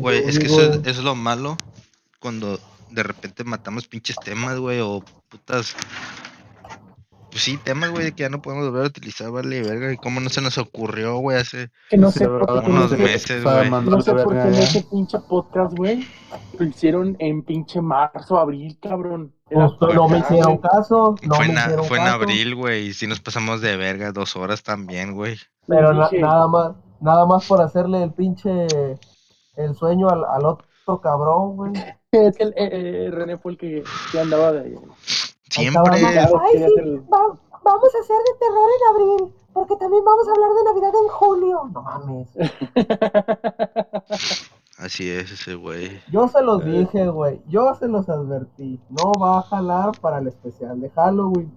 Güey, es que eso es, eso es lo malo cuando de repente matamos pinches temas, güey, o putas. Pues sí, temas, güey, que ya no podemos volver a utilizar, vale, verga. ¿Y cómo no se nos ocurrió, güey, hace Que no Sí, sé la por verdad, qué unos no meses, güey? No sé por qué en ese pinche podcast, güey, lo hicieron en pinche marzo, abril, cabrón. Pues, no me hicieron caso. No fue me en, a- hicieron fue en caso. abril, güey, y sí nos pasamos de verga dos horas también, güey. Pero na- nada más, nada más por hacerle el pinche el sueño al, al otro cabrón, güey. Es que el, eh, eh, René fue el que, que andaba de. Siempre. Ay, sí, va- vamos a hacer de terror en abril, porque también vamos a hablar de Navidad en julio. No mames. Así es ese güey. Yo se los dije, güey. Yo se los advertí. No va a jalar para el especial de Halloween.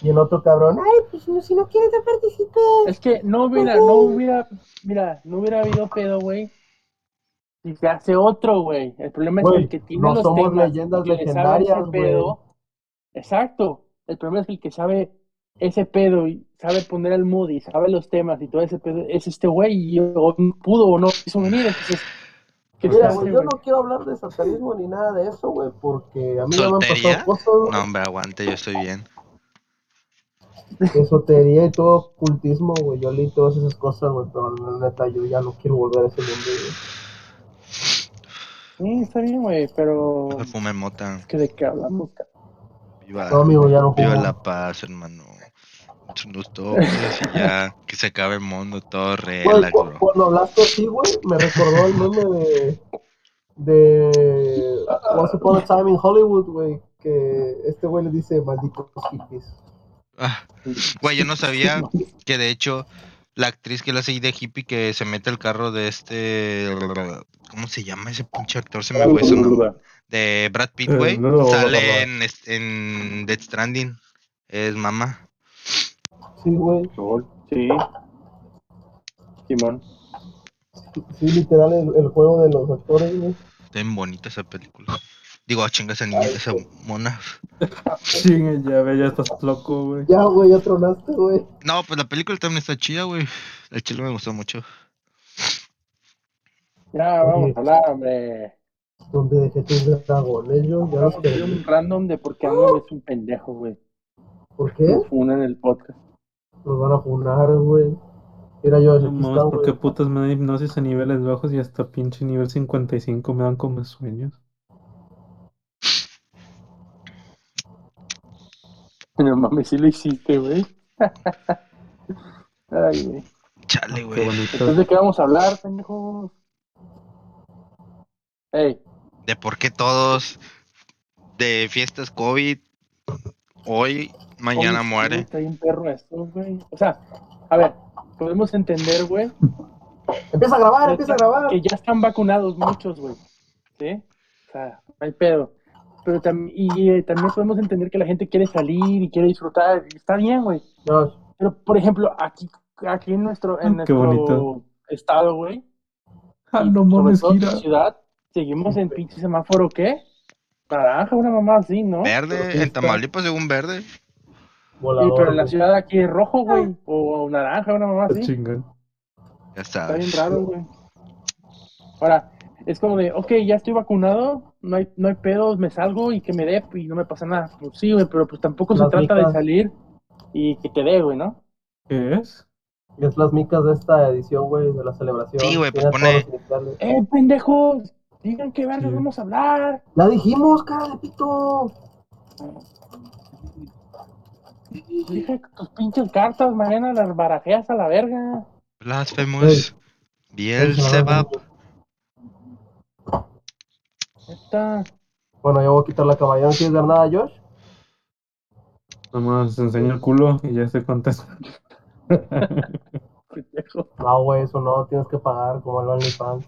Y el otro cabrón, Ay, pues no, si no quieres, no participes. Es que no hubiera, no hubiera, mira, no hubiera habido pedo, güey. Si se hace otro, güey. El problema es Güey, que el que tiene no los somos temas, leyendas legendarias, pedo. Exacto. El problema es que el que sabe ese pedo y sabe poner el mood y sabe los temas y todo ese pedo es este güey y o pudo o no quiso venir. Entonces, ¿qué se mira, güey, yo no quiero hablar de satanismo ni nada de eso, güey, porque a mí me ¿Soltería? pasado cosas No, hombre, aguante, yo estoy bien. esotería y todo ocultismo, güey. Yo leí todas esas cosas, güey, pero la neta yo ya no quiero volver a ese mundo, güey. Sí, está bien, güey, pero No fume mota. es que de qué hablamos, cabrón? Viva, No, amigo, ya no viva la paz, hermano. Unos toques y ya, que se acabe el mundo, todo relax, cuando hablaste así, güey, me recordó el meme de. de. Once Upon a Time in Hollywood, güey. Que este güey le dice malditos hippies. Ah, Güey, yo no sabía que de hecho la actriz que la hace de hippie que se mete al carro de este. ¿Cómo se llama ese pinche actor? Se me fue su nombre. De Brad Pitt, Eh, güey. no, no, no, Sale no. en, en Death Stranding. Es mamá. Sí, güey. Sí. Simón. Sí, literal, el, el juego de los actores, güey. Bonita esa película. Digo, ah, chinga esa niña, esa mona. Chingue, ya ve, ya estás loco, güey. Ya, güey, ya tronaste, güey. No, pues la película también está chida, güey. El chile me gustó mucho. Ya, vamos a hablar, hombre. Donde dejé tus dragones, yo ya los a perdí. un random de por qué Ando es un pendejo, güey. ¿Por qué? Nos funan en el podcast. Nos van a funar, güey. Mira, yo, No aquí mames, está, ¿por qué güey. putas me dan hipnosis a niveles bajos y hasta pinche nivel 55 me dan como sueños? No mames, sí lo hiciste, güey. Ay, güey. Chale, güey. Entonces, ¿de qué vamos a hablar, pendejos? Ey, De por qué todos de fiestas COVID, hoy, mañana oye, muere. Está bien perro esto, güey. O sea, a ver, podemos entender, güey, Empieza a grabar, empieza a grabar. que ya están vacunados muchos, güey. ¿Sí? O sea, no hay pedo. Pero también, y eh, también podemos entender que la gente quiere salir y quiere disfrutar. y Está bien, güey. Pero, por ejemplo, aquí, aquí en nuestro, en Ah, qué nuestro bonito. estado, güey, Ah, no mames, ciudad, seguimos en pinche semáforo, ¿qué? Naranja, una mamá así, ¿no? Verde, en Tamaulipas según verde. Sí, volador. pero en la ciudad aquí es rojo, güey, o naranja, una mamá Está así. chingón. Ya Está bien sabes. raro, güey. Ahora, es como de, ok, ya estoy vacunado, no hay, no hay pedos, me salgo y que me dé y no me pasa nada. Pues sí, güey, pero pues tampoco se trata de salir y que te dé, güey, ¿no? ¿Qué es? Es las micas de esta edición, güey, de la celebración. Sí, güey, pues pone-. ¡Eh, pendejos! Digan qué verga Sí. vamos a hablar. Ya dijimos, cara de pito. Dije que tus pinches cartas, mañana las barajeas a la verga. Blasphemous. Beelzebub. Bueno, ya voy a quitar la caballera. ¿No quieres ver nada, Josh? Nomás enseño el culo y ya se contesta. pendejo. No, güey, eso no. Tienes que pagar como el OnlyFans.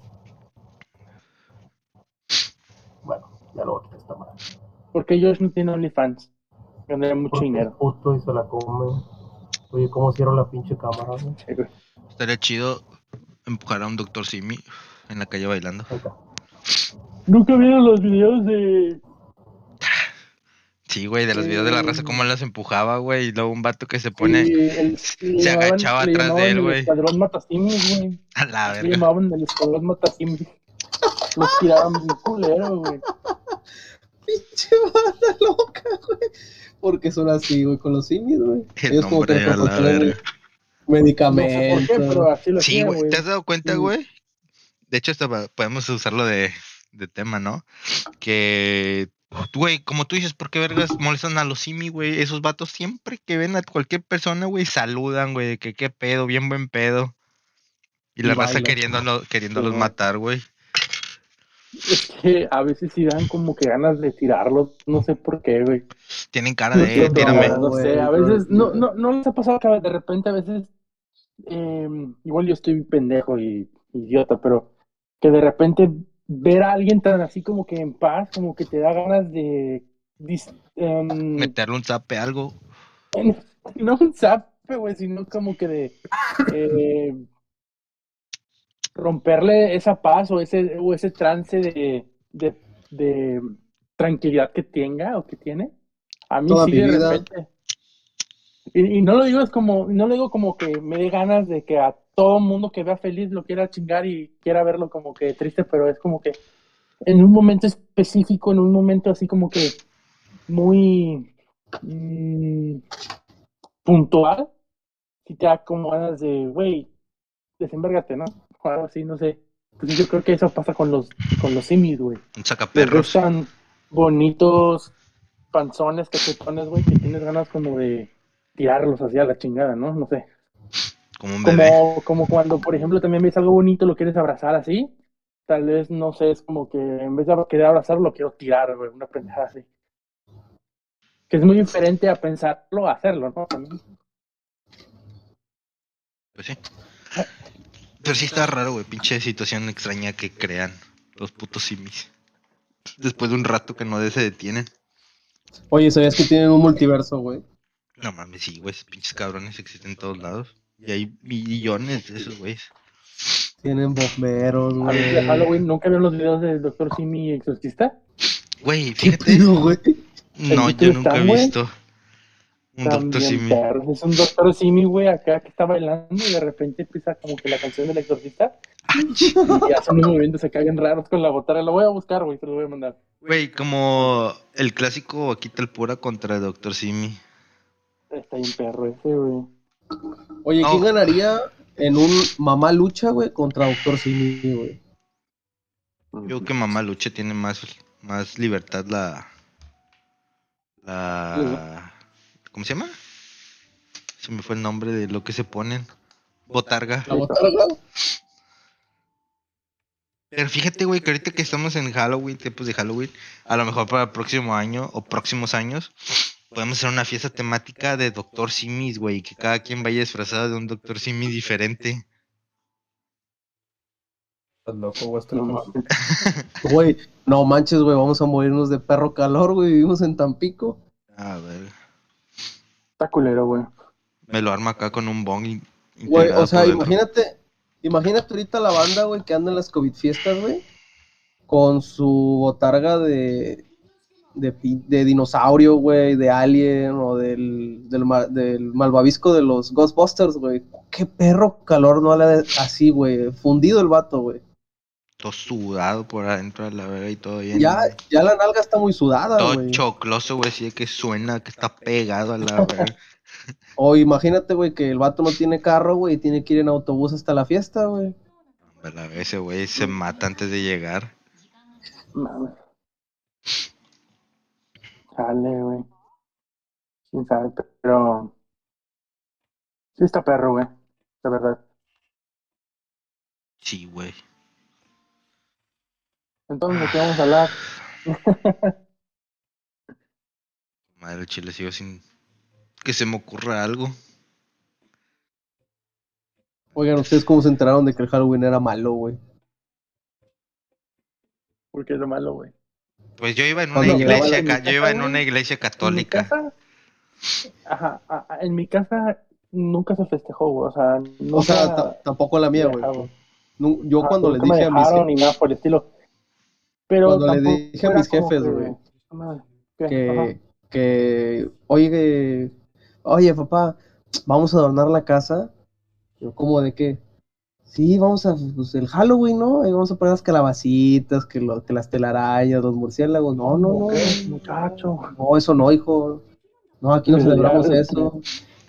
Bueno, ya lo voy a quitar esta madre. Porque Josh no tiene OnlyFans. Ganaría mucho Porque dinero. puto y se la come. Oye, ¿cómo cierro la pinche cámara, güey. Estaría chido empujar a un doctor Simi en la calle bailando. Ahí está. Nunca vieron los videos de. Sí, güey, de los videos de la raza, cómo las empujaba, güey. Y luego un vato que se pone Sí, el- se le llamaban- agachaba le atrás de él, el güey. escuadrón matasimis, güey. a la Le verga. llamaban el escuadrón matasimis. Los tiraban bien culero, güey. Pinche banda loca, güey. Porque son así, güey, con los simios, güey. El Ellos como que a la verga. No sé medicamentos. por qué, pero así lo Sí, güey. ¿Te has dado cuenta, Sí. güey? De hecho, hasta podemos usarlo de, de tema, ¿no? Que, güey, como tú dices, ¿por qué vergas molestan a los simi, güey? Esos vatos siempre que ven a cualquier persona, güey, saludan, güey, de que qué pedo, bien buen pedo. Y Y la raza queriéndolo, queriéndolos Sí. matar, güey. Es que a veces sí dan como que ganas de tirarlos, no sé por qué, güey. Tienen cara No de, sé, eh, tírame. No, sé, a no, veces, no, no. no, no les ha pasado que de repente a veces, eh, igual yo estoy pendejo y idiota, pero que de repente ver a alguien tan así como que en paz, como que te da ganas de, em, Meterle un zape, algo. no un zape, güey, sino como que de eh, romperle esa paz o ese, o ese trance de, de, de tranquilidad que tenga o que tiene. A mí Toda sí mi de repente. Y, y no lo digo es como, no lo digo como que me dé ganas de que a todo mundo que vea feliz lo quiera chingar y quiera verlo como que triste, pero es como que en un momento específico, en un momento así como que muy mm, puntual, si te da como ganas de, güey, desenvérgate, ¿no? O algo así, no sé. Entonces yo creo que eso pasa con los, con los simis, güey. Sacaperros. gustan bonitos, panzones, cachetones, güey, que tienes ganas como de tirarlos hacia la chingada, ¿no? No sé. Como un bebé. Como, como cuando, por ejemplo, también ves algo bonito, lo quieres abrazar así. Tal vez, no sé, es como que en vez de querer abrazarlo, lo quiero tirar, güey, una pendejada así. Que es muy diferente a pensarlo a hacerlo, ¿no? También. Pues sí. Pero sí está raro, güey. Pinche situación extraña que crean los putos simis. Después de un rato que no se detienen. Oye, ¿sabías que tienen un multiverso, güey? No mames, sí, güey. esos Pinches cabrones existen en todos lados. Y hay millones de esos güeyes. Tienen bomberos, A ver, de güey. Halloween, ¿nunca vieron los videos del Doctor Simi Exorcista? Güey, ¿Qué fíjate. güey? No, ¿En yo nunca he güey? visto un Doctor Simi. Es un Doctor Simi, güey, acá que está bailando y de repente empieza como que la canción del exorcista y hace unos movimientos acá bien raros con la botarga. Lo voy a buscar, güey, te lo voy a mandar. Güey, como el clásico aquí el pura contra Doctor Simi. Está bien perro ese, güey. Oye, No. ¿quién ganaría en un mamá lucha, güey, contra Doctor Simi, güey? Yo creo que Mamá Lucha tiene más, más libertad la. La. ¿Cómo se llama? Se me fue el nombre de lo que se ponen. Botarga. ¿La botarga? Pero fíjate, güey, que ahorita que estamos en Halloween, tiempos de Halloween, a lo mejor para el próximo año o próximos años, podemos hacer una fiesta temática de Doctor Simis, güey, que cada quien vaya disfrazado de un Doctor Simi diferente. Estás loco, güey. No. Güey, no manches, güey, vamos a morirnos de perro calor, güey. Vivimos en Tampico. A ver, Está culero, güey. me lo arma acá con un bong. Güey, o sea, imagínate, imagínate ahorita la banda, güey, que anda en las COVID fiestas, güey, con su botarga de, de, de dinosaurio, güey, de alien o del, del, del malvavisco de los Ghostbusters, güey. Qué perro calor no le así, güey. Fundido el vato, güey. Todo sudado por adentro de la verga y todo bien. Ya, ya la nalga está muy sudada, todo güey. chocloso, güey, así que suena, que está pegado a la verga. O imagínate, güey, que el vato no tiene carro, güey, y tiene que ir en autobús hasta la fiesta, güey. A la vez ese güey se mata antes de llegar. Mames. Sale, güey. Quién sabe, pero. Sí está perro, güey. De verdad. Sí, güey. Entonces, ¿de qué vamos a hablar? Madre chile, sigo sin que se me ocurra algo. Oigan, ¿ustedes cómo se enteraron de que el Halloween era malo, güey? Porque es lo malo, güey. Pues yo iba en una iglesia, yo iba en una iglesia En mi católica. casa. Ajá, en mi casa nunca se festejó, güey. O sea, nunca O sea, ta- tampoco la mía, güey. Yo Ajá, cuando les me dije a mis dejaron ni nada por el estilo. Pero Cuando le tampoco dije a mis jefes, que- güey, que, que, oye, oye, papá, vamos a adornar la casa. Yo, ¿cómo de qué? Sí, vamos a, pues el Halloween, ¿no? Ahí vamos a poner las calabacitas, que, lo, que las telarañas, los murciélagos. No, no, no. Muchacho. No, eso no, hijo. No, aquí no Pues celebramos eso.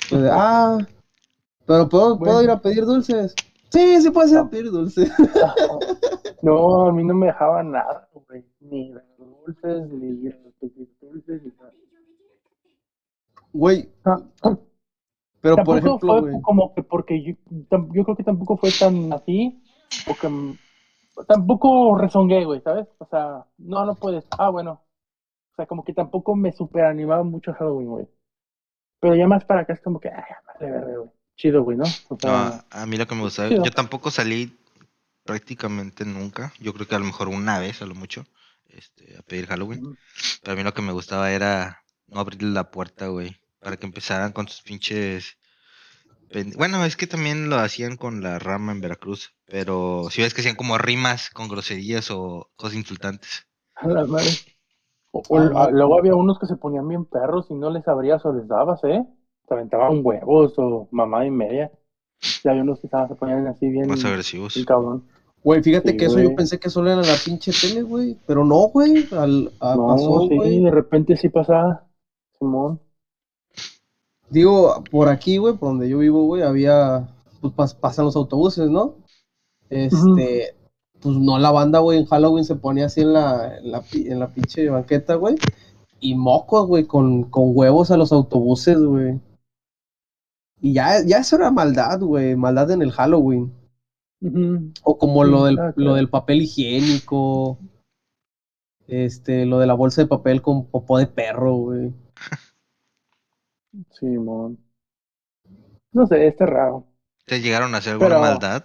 De, ah, pero ¿puedo, ¿puedo Bueno. ir a pedir dulces? Sí, sí puedes ir a pedir dulces. No, a mí no me dejaban nada, güey. Ni dulces, ni los dulces, ni nada. Güey, Pero por tampoco ejemplo, fue como que porque yo, yo creo que tampoco fue tan así, porque mm, tampoco rezongué, güey, ¿sabes? O sea, no, no puedes. Ah, bueno. O sea, como que tampoco me super animaba mucho Halloween, güey. Pero ya más para acá es como que, ay, madre güey. Chido, güey, ¿no? O sea, No, a mí lo que me gustaba, chido. yo tampoco salí prácticamente nunca. Yo creo que a lo mejor una vez, a lo mucho, este, a pedir Halloween. Pero a mí lo que me gustaba era no abrirle la puerta, güey, para que empezaran con sus pinches. Bueno, es que también lo hacían con la rama en Veracruz, pero si ves que hacían como rimas con groserías o cosas insultantes. A la madre. O- o- Ah, a- luego había unos que se ponían bien perros y no les abrías o les dabas, ¿eh? Te aventaban huevos o mamá y media. Y había unos que estaban, se ponían así bien, Más agresivos. bien cabrón. Güey, fíjate Sí, que eso yo pensé que solo era la pinche tele, güey. Pero no, güey. Al, a- No, pasó, sí, güey. de repente sí pasaba. Simón. Digo, por aquí, güey, por donde yo vivo, güey, había. Pues pas- pasan los autobuses, ¿no? Este. Pues no, la banda, güey, en Halloween se ponía así en la, en la, pi- en la pinche banqueta, güey. Y mocos, güey, con, con huevos a los autobuses, güey. Y ya, ya eso era maldad, güey. Maldad en el Halloween. O como Sí, lo del, claro, lo del papel higiénico. Este, lo de la bolsa de papel con popó de perro, güey. Simón. No sé, está raro. ¿Te llegaron a hacer alguna Pero- maldad?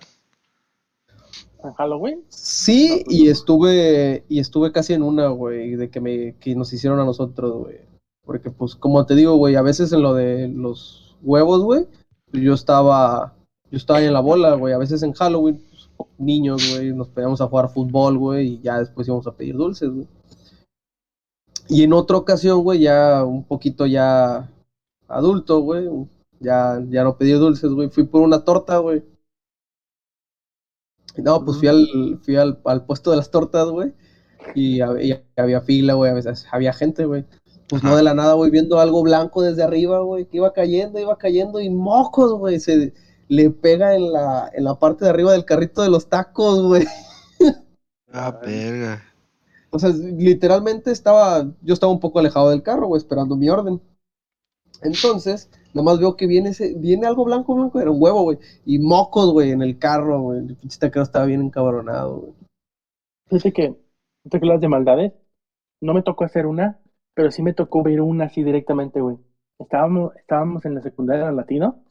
¿En Halloween? Sí, y estuve, y estuve casi en una, güey, de que me, que nos hicieron a nosotros, güey. Porque, pues, como te digo, güey, a veces en lo de los huevos, güey, pues, yo estaba, yo estaba ahí en la bola, güey. A veces en Halloween, pues, niños, güey, nos poníamos a jugar fútbol, güey, y ya después íbamos a pedir dulces, güey. Y en otra ocasión, güey, ya un poquito ya adulto, güey, ya, ya no pedí dulces, güey, fui por una torta, güey. No, pues fui al, fui al, al puesto de las tortas, güey. Y había, y había fila, güey. A veces había gente, güey. Pues no de la nada, güey, viendo algo blanco desde arriba, güey, que iba cayendo, iba cayendo y mocos, güey. Se le pega en la, en la parte de arriba del carrito de los tacos, güey. Ah, verga. O sea, literalmente estaba, yo estaba un poco alejado del carro, güey, esperando mi orden. Entonces, nomás veo que viene ese, viene algo blanco, blanco, era un huevo, güey. Y mocos, güey, en el carro, güey. El pinche taquero estaba bien encabronado, güey. Fíjate que, las de maldades, no me tocó hacer una, pero sí me tocó ver una así directamente, güey. Estábamos, estábamos en la secundaria de la Latino,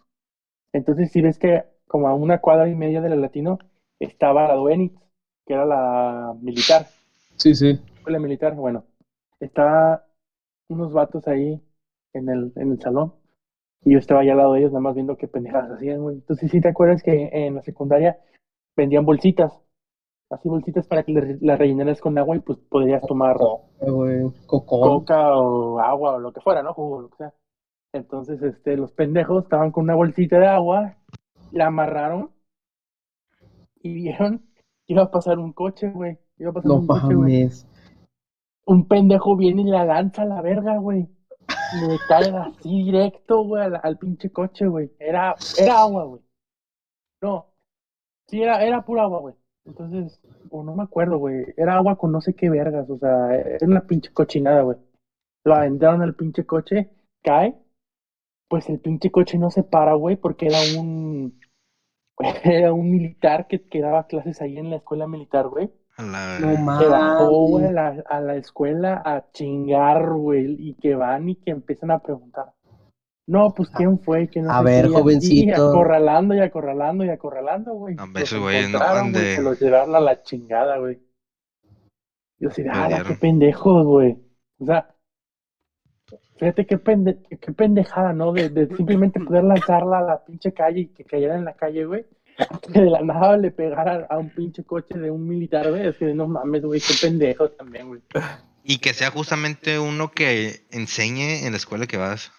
entonces si ves que como a una cuadra y media de la Latino estaba la Duenitz, que era la militar, Sí, sí. escuela militar, bueno, estaba unos vatos ahí en el, en el salón, y yo estaba allá al lado de ellos, nada más viendo qué pendejadas hacían, güey. Entonces, si te acuerdas que en la secundaria vendían bolsitas, así bolsitas para que las rellenaras con agua y pues podrías tomar coca o agua o lo que fuera, ¿no? Jugo, lo que sea. Entonces, este, los pendejos estaban con una bolsita de agua, la amarraron y vieron que iba a pasar un coche, güey. Iba a pasar No un coche, güey. mames. Un pendejo viene y la lanza a la verga, güey. Le cae así directo, güey, al, pinche coche, güey. Era, era agua, güey. No. Sí, era, era pura agua, güey. Entonces, o no me acuerdo, güey. Era agua con no sé qué vergas, o sea, era una pinche cochinada, güey. Lo aventaron al pinche coche, cae. Pues el pinche coche no se para, güey, porque era un. Era un militar que daba clases ahí en la escuela militar, güey. A la No. Se bajó, güey, a la, a la escuela a chingar, güey, y que van y que empiezan a preguntar. No, pues quién fue, que no A sé ver, qué, y jovencito. acorralando y acorralando y acorralando, güey. Los esos güeyes no encontraron, van güey, de- Se los llevaron a la chingada, güey. Yo de, ah, qué pendejos, güey. O sea, fíjate qué, pende qué pendejada, ¿no? De, de simplemente poder lanzarla a la pinche calle y que cayera en la calle, güey. Que de la nada le pegara a un pinche coche de un militar, güey. Es que no mames, güey, qué pendejo también, güey. Y que sea justamente uno que enseñe en la escuela que vas.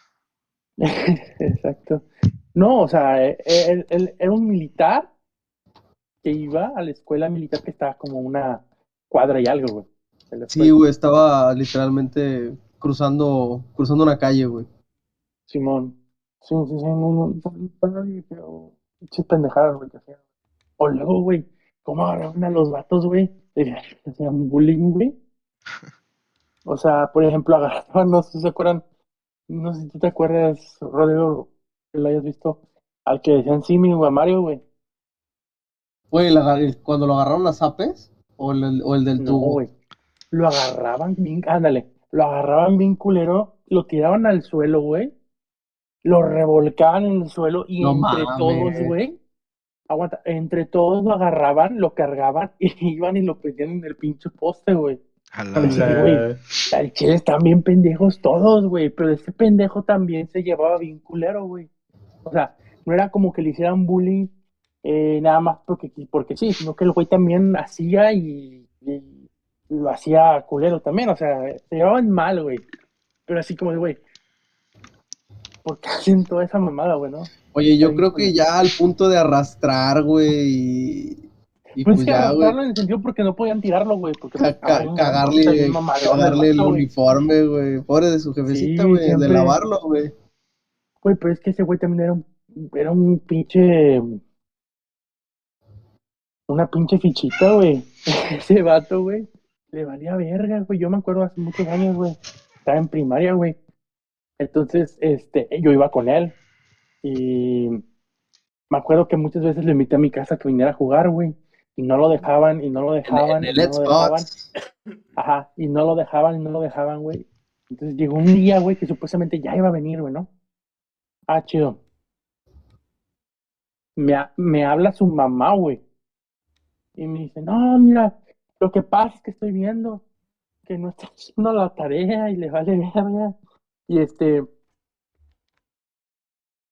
Exacto. No, o sea, eh, él, él era un militar que iba a la escuela militar que estaba como una cuadra y algo, güey. Sí, güey, estaba literalmente cruzando, cruzando una calle, güey. Simón. Sí, sí, sí, no, no, no, no, pinches pendejadas, güey, que hacían. O luego, güey, cómo agarraban a los vatos, güey, le hacían bullying, güey. O sea, por ejemplo, agarraban, no sé si se acuerdan, no sé si tú te acuerdas, Rodrigo, que lo hayas visto, al que decían Simi o a Mario, güey. Güey, cuando lo agarraron las apes o el, o el del No, tubo. güey. Lo agarraban bien, ándale, lo agarraban bien culero, lo tiraban al suelo, güey. Lo revolcaban en el suelo y No entre mames. todos, güey. Aguanta, entre todos lo agarraban, lo cargaban y iban y lo prendían en el pinche poste, güey. Al chile están bien pendejos todos, güey. Pero ese pendejo también se llevaba bien culero, güey. O sea, no era como que le hicieran bullying eh, nada más porque, porque sí, sino que el güey también hacía y, y lo hacía culero también. O sea, se llevaban mal, güey. Pero así como de, güey, ¿por qué hacen toda esa mamada, güey, no? Oye, yo creo que ya al punto de arrastrar, güey, y, y Pues pues es que ya, güey, arrastrarlo en el sentido porque no podían tirarlo, güey. Porque ca- ca- ay, no, cagarle, cagarle el uniforme, güey, pobre de su jefecita, Sí, güey, de lavarlo, güey. Güey, pero es que ese güey también era un, era un pinche. Una pinche fichita, güey. Ese vato, güey. Le valía verga, güey. Yo me acuerdo hace muchos años, güey. Estaba en primaria, güey. Entonces, este, yo iba con él. Y me acuerdo que muchas veces le invité a mi casa a que viniera a jugar, güey. Y no lo dejaban, y no lo dejaban, en y el no lo dejaban. Ajá, y no lo dejaban, y no lo dejaban, güey. Entonces llegó un día, güey, que supuestamente ya iba a venir, güey, ¿no? Ah, chido. Me, ha- me habla su mamá, güey. Y me dice, no, mira, lo que pasa es que estoy viendo que no está haciendo la tarea y le vale verga. Y este,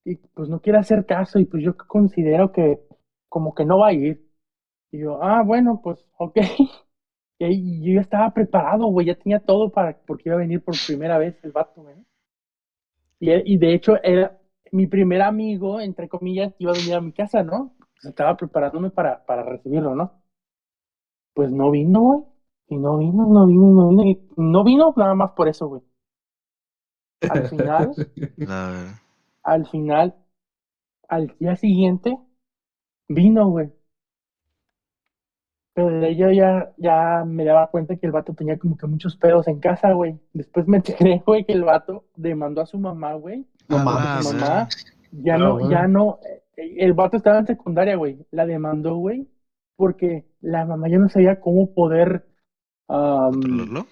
y pues no quiere hacer caso y pues yo considero que como que no va a ir. Y yo, ah, bueno, pues, ok. Y yo ya estaba preparado, güey, ya tenía todo para, porque iba a venir por primera vez el vato, güey. Y, él- y de hecho era mi primer amigo, entre comillas, iba a venir a mi casa, ¿no? Pues estaba preparándome para, para recibirlo, ¿no? Pues no vino, güey. Y no vino, no vino, no vino. y no vino nada más por eso, güey. Al final, al final, al día siguiente, vino, güey. Pero de yo ya, ya me daba cuenta que el vato tenía como que muchos pedos en casa, güey. Después me enteré, güey, que el vato demandó a su mamá, güey. No A mames. la Su verga. mamá ya Ah, no, ya no, eh, el vato estaba en secundaria, güey. La demandó, güey, porque la mamá ya no sabía cómo poder, ¿Controlarlo?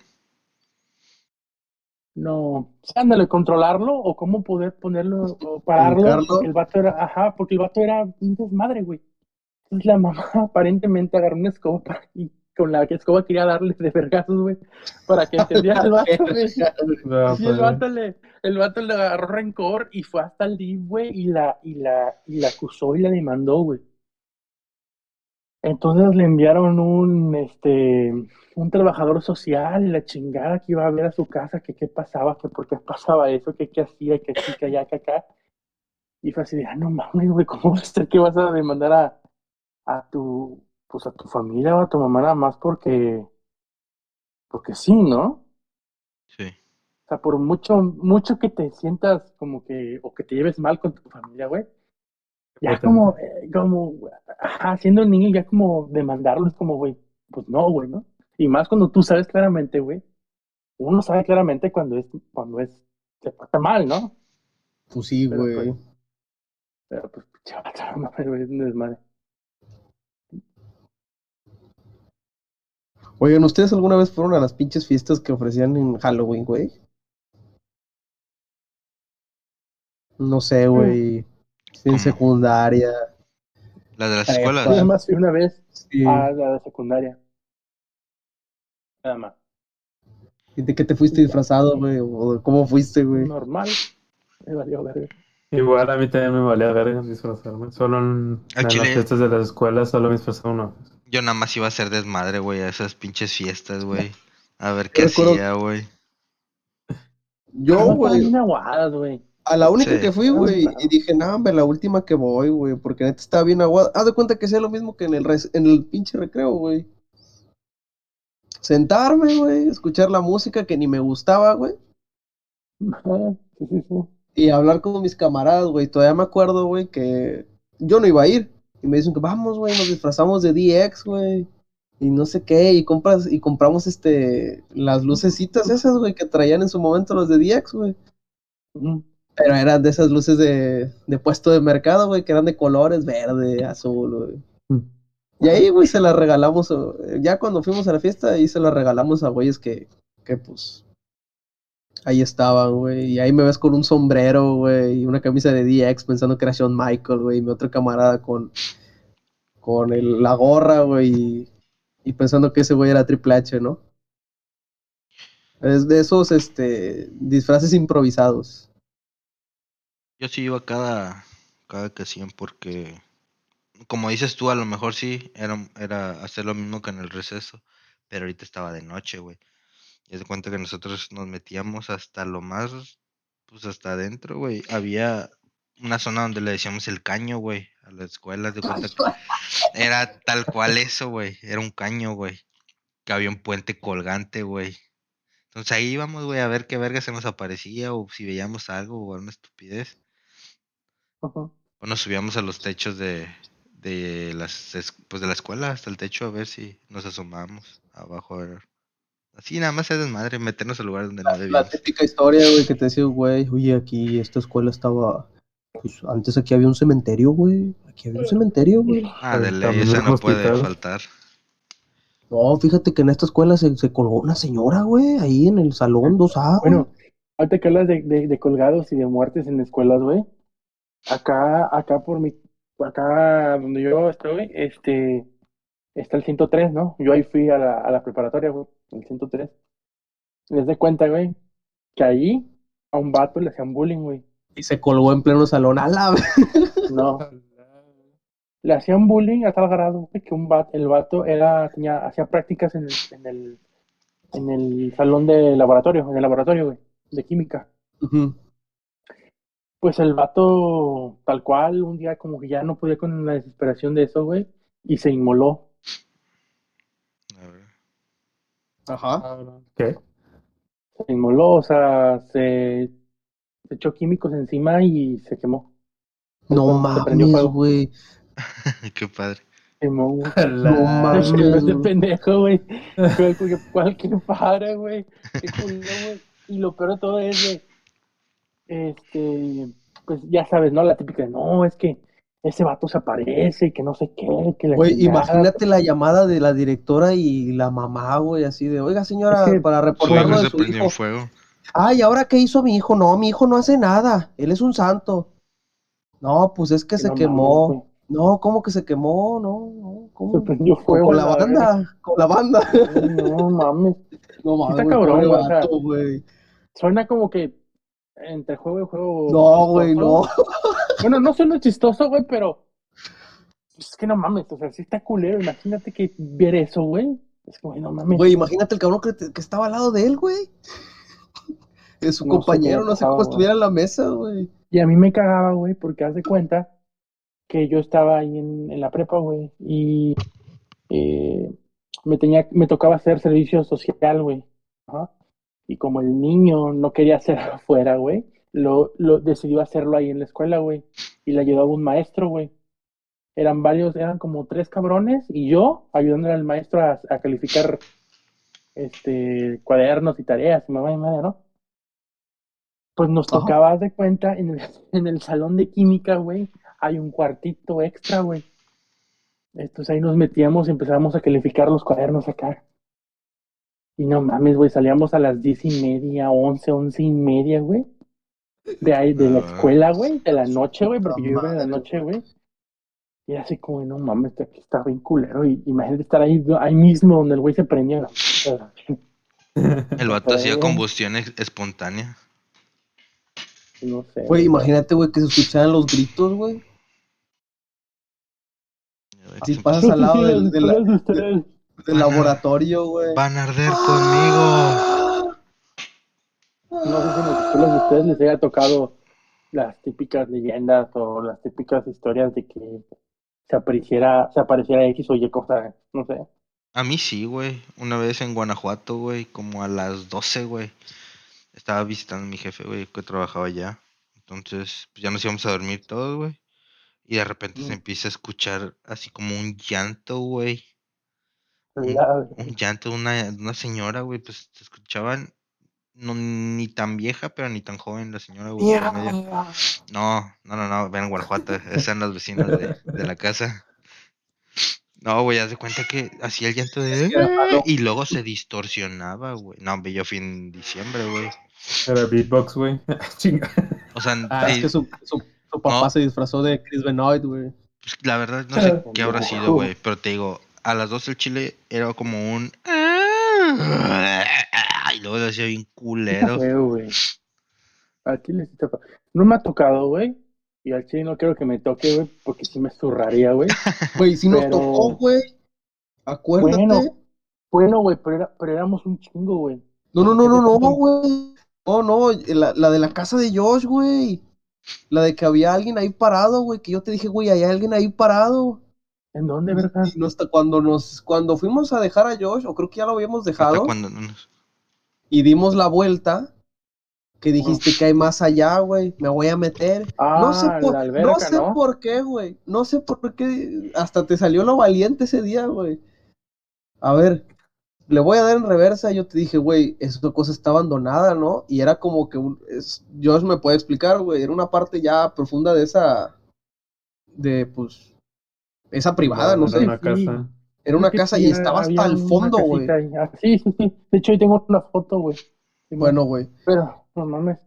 No, ándale, controlarlo o cómo poder ponerlo o pararlo. El vato era, ajá, porque el vato era un desmadre, güey. Entonces la mamá aparentemente agarró una escoba y con la escoba quería darle de vergazos, güey, para que entendiera el vato, güey. No, Y el pues, vato le, el vato le agarró rencor y fue hasta el DIF, güey, y la, y la, y la acusó y la demandó, güey. Entonces le enviaron un, este, un trabajador social y la chingada que iba a ver a su casa, que qué pasaba, que por qué pasaba eso, que qué hacía, que aquí, que allá, que acá. Y fue así de, ah, no mames, güey, ¿cómo vas a ser que vas a demandar a, a tu, pues a tu familia o a tu mamá nada más porque, porque sí, ¿no? Sí. O sea, por mucho, mucho que te sientas como que, o que te lleves mal con tu familia, güey. Ya Potente. como, como, ajá, siendo niño, ya como demandarlo es como, güey, pues no, güey, ¿no? Y más cuando tú sabes claramente, güey. Uno sabe claramente cuando es, cuando es, se porta mal, ¿no? Pues sí, Pero, güey. pues, Pero pues, chaval, mames, güey, es un desmadre. Oigan, ¿ustedes alguna vez fueron a las pinches fiestas que ofrecían en Halloween, güey? No sé, güey. En ¿Cómo? secundaria. La de las Prepa. escuelas. Nada más fui una vez Sí. a la de secundaria. Nada más. ¿Y de qué te fuiste disfrazado, güey? ¿O de cómo fuiste, güey? Normal. Me valió verga. Igual a mí también me valía verga disfrazarme. Solo en, Al en chile- las fiestas de las escuelas solo me disfrazaba una vez. Yo nada más iba a hacer desmadre, güey, a esas pinches fiestas, güey. A ver qué recuerdo- hacía, güey. Yo, güey, güey. A la única Sí. que fui, güey, y dije, no, hombre, la última que voy, güey, porque neta estaba bien aguada. Haz de cuenta que sea lo mismo que en el, res- en el pinche recreo, güey. Sentarme, güey, escuchar la música que ni me gustaba, güey, Ajá, Sí, sí, sí. y hablar con mis camaradas, güey. Todavía me acuerdo, güey, que yo no iba a ir. Y me dicen que vamos, güey, nos disfrazamos de DX, güey. Y no sé qué, y compras, y compramos este las lucecitas esas, güey, que traían en su momento los de DX, güey. Pero eran de esas luces de, de puesto de mercado, güey, que eran de colores verde, azul, güey. Mm. Y ahí, güey, se las regalamos. Ya cuando fuimos a la fiesta, ahí se las regalamos a güeyes que, que pues. Ahí estaban, güey. Y ahí me ves con un sombrero, güey, y una camisa de DX pensando que era Shawn Michael, güey. Y mi otro camarada con, con el- la gorra, güey. Y, y pensando que ese güey era Triple H, ¿no? Es de esos este, disfraces improvisados. Yo sí iba cada, cada ocasión porque, como dices tú, a lo mejor sí era, era hacer lo mismo que en el receso, pero ahorita estaba de noche, güey. Y de cuenta que nosotros nos metíamos hasta lo más, pues hasta adentro, güey. Había una zona donde le decíamos el caño, güey, a la escuela. haz de cuenta que era tal cual eso, güey. Era un caño, güey. Que había un puente colgante, güey. Entonces ahí íbamos, güey, a ver qué verga se nos aparecía o si veíamos algo o alguna estupidez. Ajá. O nos subíamos a los techos de, de las es- pues de la escuela hasta el techo a ver si nos asomábamos abajo a ver. Así nada más es desmadre, meternos al lugar donde no La típica historia, güey, que te decía, güey, oye, aquí esta escuela estaba. Pues antes aquí había un cementerio, güey. Aquí había un cementerio, güey. Ah, de ley, esa no puede faltar. No, fíjate que en esta escuela se, se colgó una señora, güey, ahí en el salón 2A. güey. Bueno, ahorita que hablas de, de, de colgados y de muertes en escuelas, güey. Acá, acá por mi, acá donde yo estoy, este, está el 103, ¿no? Yo ahí fui a la, a la preparatoria, güey, el 103. Les de cuenta, güey, que ahí a un vato le hacían bullying, güey. Y se colgó en pleno salón. A la. No, le hacían bullying a tal grado, güey, que un vato, el vato era, tenía, hacía prácticas en el, en el, en el salón de laboratorio, en el laboratorio, güey, de química. Pues el vato, tal cual, un día como que ya no podía con la desesperación de eso, güey, y se inmoló. A ver. Ajá. ¿Qué? Se inmoló, o sea, se, se echó químicos encima y se quemó. No mames, güey. Qué padre. Se quemó, güey. No mames. Ese pendejo, güey. Cualquier, padre, güey. Güey. Y lo peor de todo es de, este, pues ya sabes, ¿no? La típica de, no, es que ese vato se aparece y que no sé qué, que la Güey, chingada". imagínate la llamada de la directora y la mamá, güey, así de, oiga, señora, Es que para Su reportar hijo lo de su hijo. fuego. Ay, ¿ahora qué hizo mi hijo? No, mi hijo no hace nada. Él es un santo. No, pues es que se No quemó. mames, No, ¿cómo que se quemó? No, no, ¿cómo? Se prendió Con, fuego. con la banda, con la banda. No mames. No está güey, cabrón, pobre güey, o sea, vato, güey. Suena como que entre juego y juego. No, güey, no. Bueno, no suena chistoso, güey, pero. Es que no mames, o sea, sí está culero. Imagínate que ver eso, güey. Es que, güey, no mames. Güey, imagínate el cabrón que, te- que estaba al lado de él, güey. Es su No compañero, no sé cómo güey. estuviera en la mesa, güey. Y a mí me cagaba, güey, porque haz de cuenta que yo estaba ahí en, en la prepa, güey, y eh, me tenía, me tocaba hacer servicio social, güey. Ajá. Y como el niño no quería hacerlo afuera, güey, lo, lo decidió hacerlo ahí en la escuela, güey. Y le ayudaba un maestro, güey. Eran varios, eran como tres cabrones, y yo ayudándole al maestro a, a calificar este cuadernos y tareas, y mamá y madre, ¿no? Pues nos tocaba, de cuenta, en el, en el salón de química, güey, hay un cuartito extra, güey. Entonces ahí nos metíamos y empezábamos a calificar los cuadernos acá. Y no mames, güey, salíamos a las diez y media, once, once y media, güey. De ahí, de la Ah. escuela, güey, de la noche, güey, porque yo iba de la noche, güey. Y así como, no mames, aquí está bien culero. Y imagínate estar ahí, ahí mismo donde el güey se prendía. la- El vato hacía combustión espontánea. No sé. Güey, imagínate, güey, que se escucharan los gritos, güey. Si pasas al lado de, la, de, del laboratorio, güey. Van a arder conmigo. No sé si en las escuelas de ustedes les haya tocado las típicas leyendas o las típicas historias de que se apareciera, se apareciera X o Y cosa, no sé. A mí sí, güey. Una vez en Guanajuato, güey, como a las 12, güey. Estaba visitando a mi jefe, güey, que trabajaba allá. Entonces, pues ya nos íbamos a dormir todos, güey. Y de repente se Mm. empieza a escuchar así como un llanto, güey. Un, llanto de una, una señora, güey. Pues se escuchaban no, ni tan vieja, pero ni tan joven la señora, güey. era medio- No, no, no, no, ven en Guanajuato, esas eran las vecinas de, de la casa. No, güey, haz de cuenta que hacía el llanto de... malo. Y luego se distorsionaba, güey. No, hombre, yo fui en diciembre, güey. Era beatbox, güey. Chinga. O sea, Ah, es que su, su, su papá No. se disfrazó de Chris Benoit, güey. pues, la verdad no sé qué habrá sido, güey. Pero te digo, a las 12 el chile era como un... Y luego le hacía bien culero. Chile sí No me ha tocado, güey. Y al chile no quiero que me toque, güey, porque sí me zurraría, güey. Güey, nos Pero- tocó, güey. Acuérdate. Bueno. Bueno, güey, pero, era- pero éramos un chingo, güey. No, no, no, no, no, güey. No, no, la, la de la casa de Josh, güey. La de que había alguien ahí parado, güey. Que yo te dije, güey, hay alguien ahí parado. ¿En dónde, verga? No está, cuando nos, cuando fuimos a dejar a Josh, o creo que ya lo habíamos Hasta dejado, cuando no nos- y dimos la vuelta, que dijiste que hay más allá, güey. Me voy a meter. Ah, no sé por, la alberca, no sé ¿no? por qué, güey. No sé por qué. Hasta te salió lo valiente ese día, güey. A ver, le voy a dar en reversa. Yo te dije, güey, esa cosa está abandonada, ¿no? Y era como que un. Es, Josh me puede explicar, güey. Era una parte ya profunda de esa. De, pues. Esa privada, no Era sé. una Sí. casa. Era una casa y estaba hasta el una fondo, güey. Ah, sí, sí, sí. De hecho, ahí tengo una foto, güey. Bueno, güey. Pero, no mames.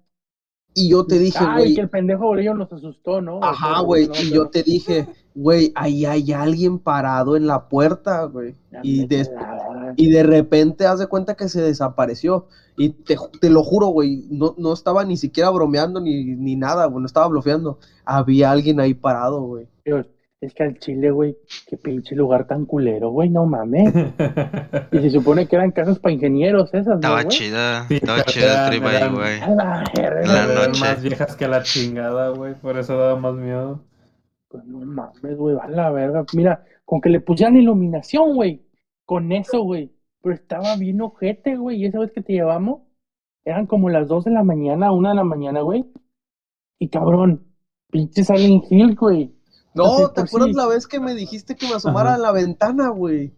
Y yo te dije, Ay, güey. que el pendejo bolillo nos asustó, ¿no? Ajá, güey. no, y yo te dije, güey, ahí hay alguien parado en la puerta, güey. Y, la- y de repente haz de cuenta que se desapareció. Y te, te lo juro, güey, no, no estaba ni siquiera bromeando ni, ni nada, güey, no estaba blofeando. Había alguien ahí parado, güey. Es que al Chile, güey, qué pinche lugar tan culero, güey, no mames. Y se supone que eran casas para ingenieros esas, ¿no, Estaba chida, Sí, estaba chida el trip ahí, güey. La noche. más viejas que la chingada, güey. Por eso daba más miedo. Pues no mames, güey, a la verga. Mira, con que le pusieran iluminación, güey. Con eso, güey. Pero estaba bien ojete, güey. Y esa vez que te llevamos, eran como las 2 de la mañana, 1 de la mañana, güey. Y cabrón, pinche Silent Hill, güey. No, ¿te acuerdas sí. la vez que me dijiste que me asomara Ajá. a la ventana, güey?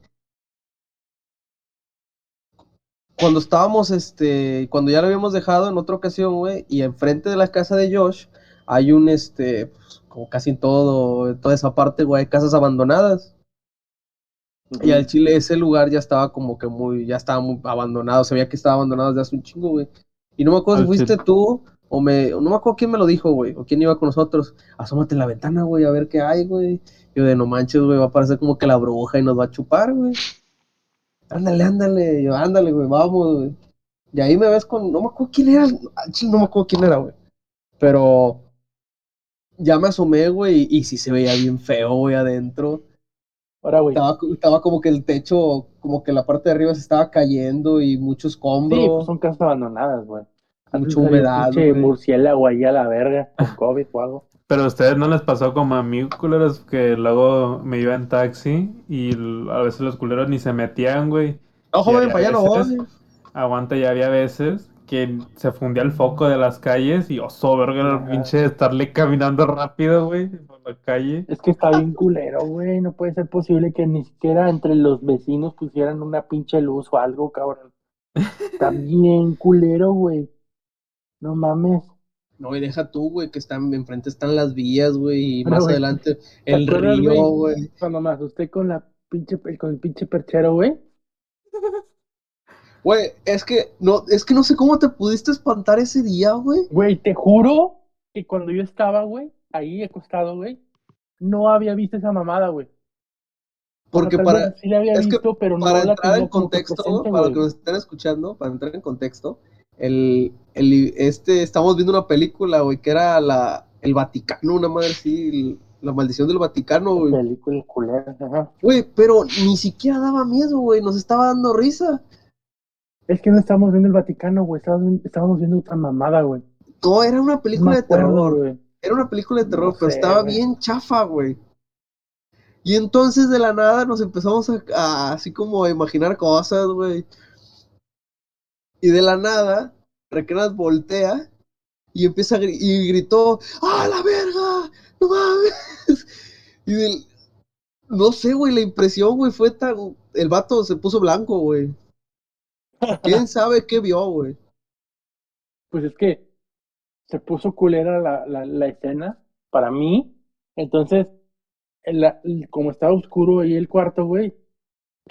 Cuando estábamos, este, cuando ya lo habíamos dejado en otra ocasión, güey, y enfrente de la casa de Josh hay un, este, pues, como casi en todo, en toda esa parte, güey, hay casas abandonadas. Y al Chile ese lugar ya estaba como que muy, ya estaba muy abandonado, se veía que estaba abandonado desde hace un chingo, güey. Y no me acuerdo si fuiste tú o me, no me acuerdo quién me lo dijo, güey, o quién iba con nosotros. Asómate en la ventana, güey, a ver qué hay, güey. Yo de no manches, güey, va a parecer como que la bruja y nos va a chupar, güey. Ándale, ándale, yo, ándale, güey, vamos, güey. Y ahí me ves con, no me acuerdo quién era, chile no me acuerdo quién era, güey. Pero ya me asomé, güey, y sí se veía bien feo, güey, adentro. Ahora, güey. Estaba, estaba como que el techo, como que la parte de arriba se estaba cayendo y mucho escombro. Sí, pues son casas abandonadas, güey. Mucha humedad, Pinche murciélago ahí a la verga, con COVID o algo. Pero a ustedes no les pasó como a mí, culeros, que luego me iba en taxi y a veces los culeros ni se metían, güey. No, joven, para allá no veces- Aguanta, ya había veces que se fundía el foco de las calles y oso, verga, el Ajá. pinche de estarle caminando rápido, güey, por la calle. Es que está bien culero, güey. No puede ser posible que ni siquiera entre los vecinos pusieran una pinche luz o algo, cabrón. Está bien culero, güey. No mames. No, y deja tú, güey, que están enfrente están las vías, güey, y Pero, más güey, adelante ¿Te el acuerdas, río, güey. Cuando me asusté con la pinche, con el pinche perchero, güey. Güey, es que no, es que no sé cómo te pudiste espantar ese día, güey. Güey, te juro que cuando yo estaba, güey, ahí acostado, güey, no había visto esa mamada, güey. O sea, Porque para, vez sí la había es que visto, pero no para entrar en contexto, presente, para los que nos estén escuchando, para entrar en contexto, el, el, este, estamos viendo una película, güey, que era la, el Vaticano, una madre así, el- La maldición del Vaticano, güey. Película culera, ajá. Güey, pero ni siquiera daba miedo, güey. Nos estaba dando risa. Es que no estábamos viendo el Vaticano, güey. Estábamos, viendo- estábamos viendo otra mamada, güey. No, era una película de acuerdo, terror. güey. Era una película de terror, No pero sé, estaba güey. bien chafa, güey. Y entonces de la nada nos empezamos a, a así como a imaginar cosas, güey. Y de la nada, Requenas voltea y empieza a gri- y gritó, ¡Ah, la verga! ¡No mames! Y del, no sé, güey, la impresión, güey, fue tan, el vato se puso blanco, güey. ¿Quién sabe qué vio, güey? Pues es que se puso culera la, la, la escena para mí. Entonces, el- la- como estaba oscuro ahí el cuarto, güey,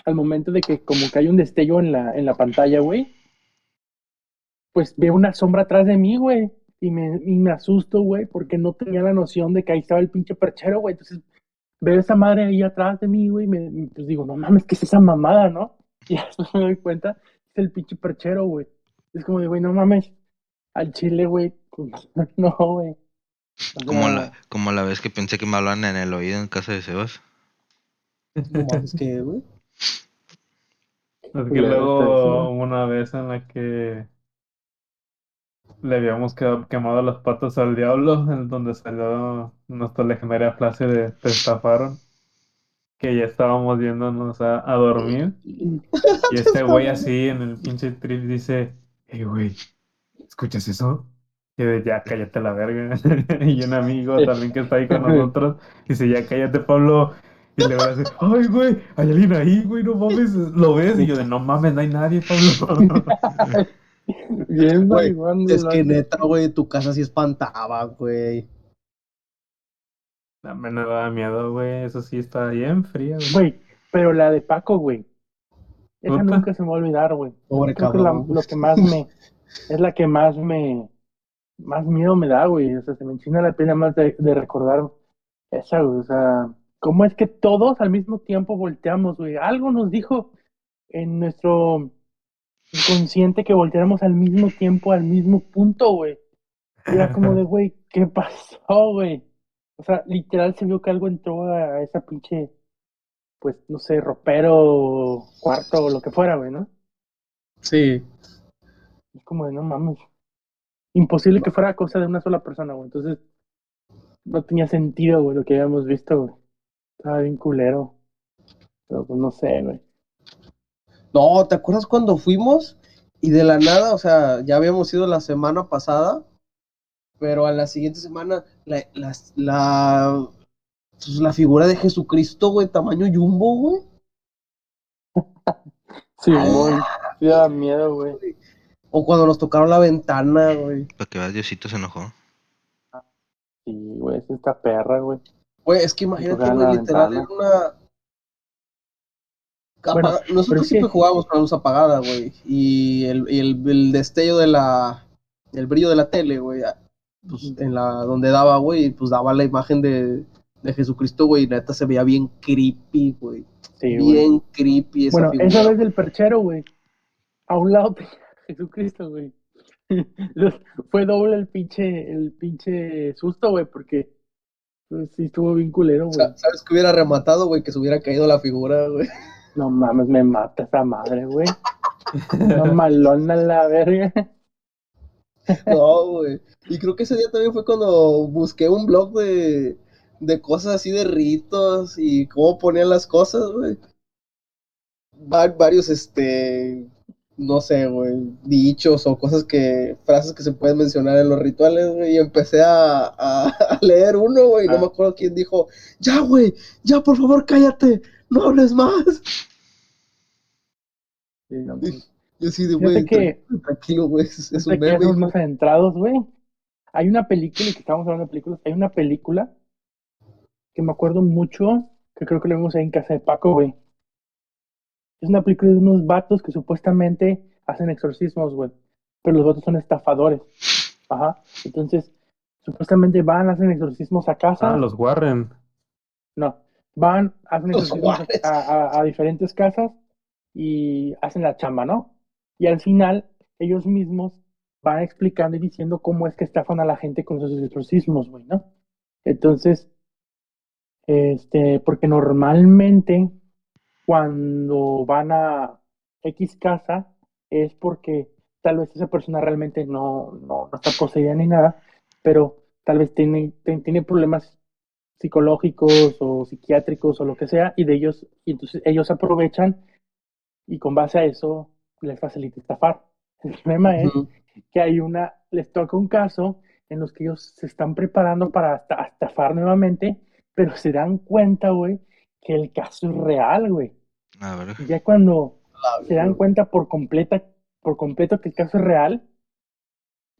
al momento de que como que hay un destello en la, en la pantalla, güey, pues veo una sombra atrás de mí, güey. Y me, y me asusto, güey, porque no tenía la noción de que ahí estaba el pinche perchero, güey. Entonces veo esa madre ahí atrás de mí, güey, y me, pues digo, no mames, ¿qué es esa mamada, no? Y después me doy cuenta, es el pinche perchero, güey. Es como de, güey, no mames, al chile, güey, pues, no, güey. Como la, como la vez que pensé que me hablaban en el oído en casa de Sebas. No mames, ¿qué, güey? Es que Culero está luego una vez en la que le habíamos quedado- quemado las patas al diablo, en donde salió nuestra legendaria frase de te estafaron, que ya estábamos yéndonos a, a dormir, y este güey así en el pinche trip dice, hey güey, ¿escuchas eso? Y de ya cállate la verga. Y un amigo también que está ahí con nosotros dice, ya cállate Pablo. Y le voy a decir, ay güey, hay alguien ahí, güey, no mames, ¿lo ves? Y yo de, no mames, no hay nadie, Pablo. Bien, Güey, Es que neta, güey, tu casa sí espantaba, güey. No me da miedo, güey, eso sí está bien fría, güey. Pero la de Paco, güey. Esa nunca se me va a olvidar, güey. Pobre Creo que la- lo que más me. Es la que más me. Más miedo me da, güey. O sea, se me enchina la pena más de, de recordar esa, güey. O sea, ¿cómo es que todos al mismo tiempo volteamos, güey? Algo nos dijo en nuestro inconsciente que volteáramos al mismo tiempo, al mismo punto, güey. Y Era como de, güey, ¿qué pasó, güey? O sea, literal se vio que algo entró a esa pinche, pues, no sé, ropero, cuarto o lo que fuera, güey, ¿no? Sí. Es como de, no mames. Imposible que fuera cosa de una sola persona, güey. Entonces, no tenía sentido, güey, lo que habíamos visto, güey. Estaba bien culero. Pero pues no sé, güey. No, ¿te acuerdas cuando fuimos? Y de la nada, o sea, ya habíamos ido la semana pasada, pero a la siguiente semana, la, la, la, pues, la figura de Jesucristo, güey, tamaño jumbo, güey. Sí, güey. Sí da miedo, güey. O cuando nos tocaron la ventana, güey. Para que veas, Diosito se enojó. Sí, güey, es esta perra, güey. Güey, es que imagínate, güey, literal, ventana. era una... Bueno, Nosotros siempre que- jugábamos con la luz apagada, güey. Y el, y el, el destello de la... El brillo de la tele, güey. Pues en la... Donde daba, güey, pues daba la imagen de, de Jesucristo, güey. y Neta se veía bien creepy, güey. Sí. Bien creepy esa Bueno, figura. esa vez del perchero, güey. A un lado tenía Jesucristo, güey. Fue doble el pinche, el pinche susto, güey, porque pues, sí estuvo bien culero, güey. Sa- ¿Sabes que hubiera rematado, güey? Que se hubiera caído la figura, güey. No mames, me mata esa madre, güey. Una malona la verga. No, güey. Y creo que ese día también fue cuando busqué un blog de, de cosas así de ritos y cómo ponían las cosas, güey. Va- varios, este, no sé, güey, dichos o cosas que, frases que se pueden mencionar en los rituales, güey. Y empecé a, a- a leer uno, güey. No Ah. me acuerdo quién dijo, ya, güey, ya, por favor, cállate, no hables más. Sí, no, pues, Yo sí, de, güey, tranquilo, güey, es, es un meme. más adentrados, güey. Hay una película, y que estamos hablando de películas, hay una película que me acuerdo mucho, que creo que lo vimos ahí en casa de Paco, güey. Es una película de unos vatos que supuestamente hacen exorcismos, güey. Pero los vatos son estafadores. Ajá. Entonces, supuestamente van, hacen exorcismos a casa. Ah, los Warren. No, van, hacen a, a- a diferentes casas y hacen la chamba, ¿no? Y al final, ellos mismos van explicando y diciendo cómo es que estafan a la gente con esos exorcismos, güey, ¿no? Entonces, Este, porque normalmente cuando van a X casa es porque tal vez esa persona realmente no, no, no está poseída ni nada, pero tal vez tiene, tiene problemas psicológicos o psiquiátricos o lo que sea, y de ellos, y entonces ellos aprovechan y con base a eso les facilita estafar. El problema es Ujú. que hay una, les toca un caso en los que ellos se están preparando para esta- estafar nuevamente, pero se dan cuenta, güey, que el caso es real, güey. A ver. Y ya cuando La se dan cuenta por completa, por completo que el caso es real,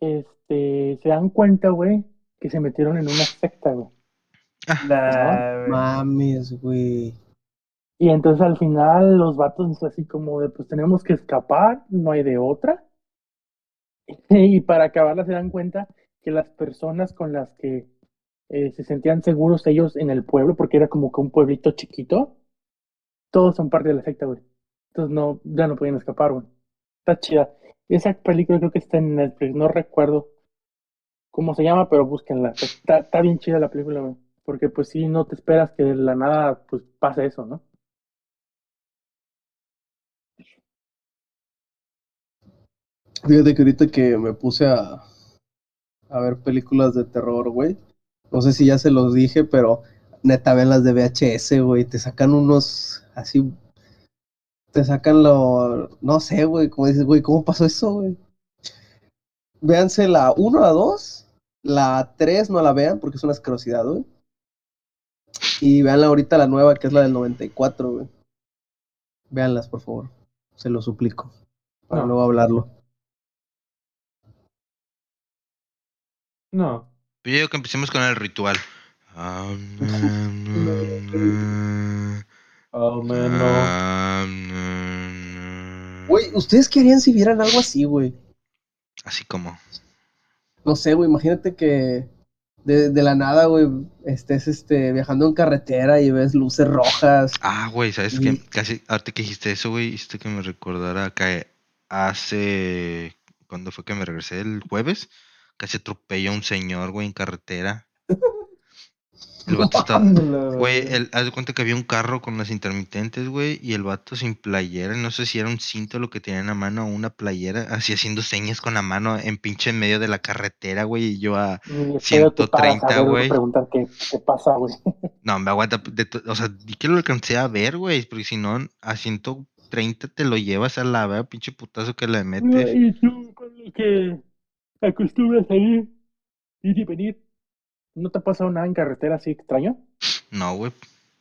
este, se dan cuenta, güey, que se metieron en una secta, güey. La- Mames, güey. Y entonces al final los vatos así como de, pues tenemos que escapar, no hay de otra. Y para acabarla se dan cuenta que las personas con las que eh, se sentían seguros ellos en el pueblo, porque era como que un pueblito chiquito, todos son parte de la secta, güey. Entonces no, ya no podían escapar, güey. Está chida. Esa película creo que está en Netflix, no recuerdo cómo se llama, pero búsquenla. Está, está bien chida la película, güey. Porque pues sí, no te esperas que de la nada pues pase eso, ¿no? Fíjate que ahorita que me puse a, a ver películas de terror, güey. No sé si ya se los dije, pero neta, ven las de VHS, güey. Te sacan unos así. Te sacan lo. No sé, güey. Como dices, güey, ¿cómo pasó eso, güey? Véanse la 1, la 2. La 3 no la vean porque es una asquerosidad, güey. Y veanla ahorita la nueva, que es la del 94, güey. Véanlas, por favor. Se lo suplico. Para No. luego hablarlo. No. Yo digo que empecemos con el ritual. Oh, man, no. Güey, ¿ustedes qué harían si vieran algo así, güey? Así como. No sé, güey, imagínate que de, de la nada, güey, estés este, viajando en carretera y ves luces rojas. Ah, güey, ¿sabes Y- qué? Casi, ahorita que dijiste eso, güey, hiciste que me recordara que hace. ¿Cuándo fue que me regresé? El jueves. Casi atropelló a un señor, güey, en carretera. El vato estaba. Güey, haz de cuenta que había un carro con las intermitentes, güey, y el vato sin playera, no sé si era un cinto lo que tenía en la mano o una playera, así haciendo señas con la mano en pinche en medio de la carretera, güey, y yo a... A 130, ver, güey. preguntar qué, qué pasa, güey. No, me aguanta, de o sea, di que lo alcancé a ver, güey, porque si no, a 130 te lo llevas a la vea, pinche putazo que le metes. Y tú, con lo que acostumbras a ir y venir, ¿no te ha pasado nada en carretera así extraño? No, güey,